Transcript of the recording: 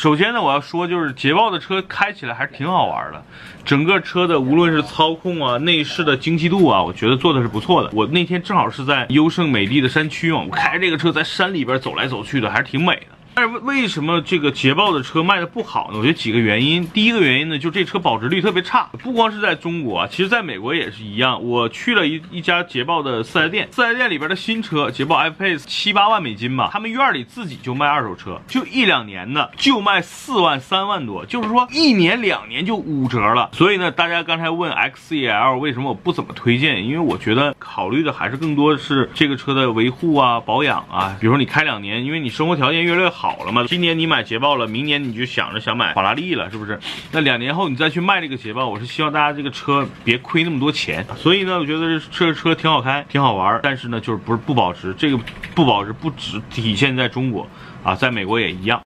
首先呢，我要说就是捷豹的车开起来还是挺好玩的，整个车的无论是操控啊、内饰的精细度啊，我觉得做的是不错的。我那天正好是在优胜美地的山区嘛，我开这个车在山里边走来走去的，还是挺美的。但是为什么这个捷豹的车卖的不好呢？我觉得几个原因。第一个原因呢，就这车保值率特别差，不光是在中国，其实在美国也是一样。我去了一一家捷豹的四 S 店，四 S 店里边的新车捷豹 F-Pace 七八万美金吧，他们院里自己就卖二手车，就一两年的就卖四万三万多，就是说一年两年就五折了。所以呢，大家刚才问 XCL 为什么我不怎么推荐？因为我觉得考虑的还是更多是这个车的维护啊、保养啊。比如说你开两年，因为你生活条件越来越好。了嘛？今年你买捷豹了，明年你就想着想买法拉利了，是不是？那两年后你再去卖这个捷豹，我是希望大家这个车别亏那么多钱。所以呢，我觉得这个车挺好开，挺好玩，但是呢，就是不是不保值。这个不保值不只体现在中国啊，在美国也一样。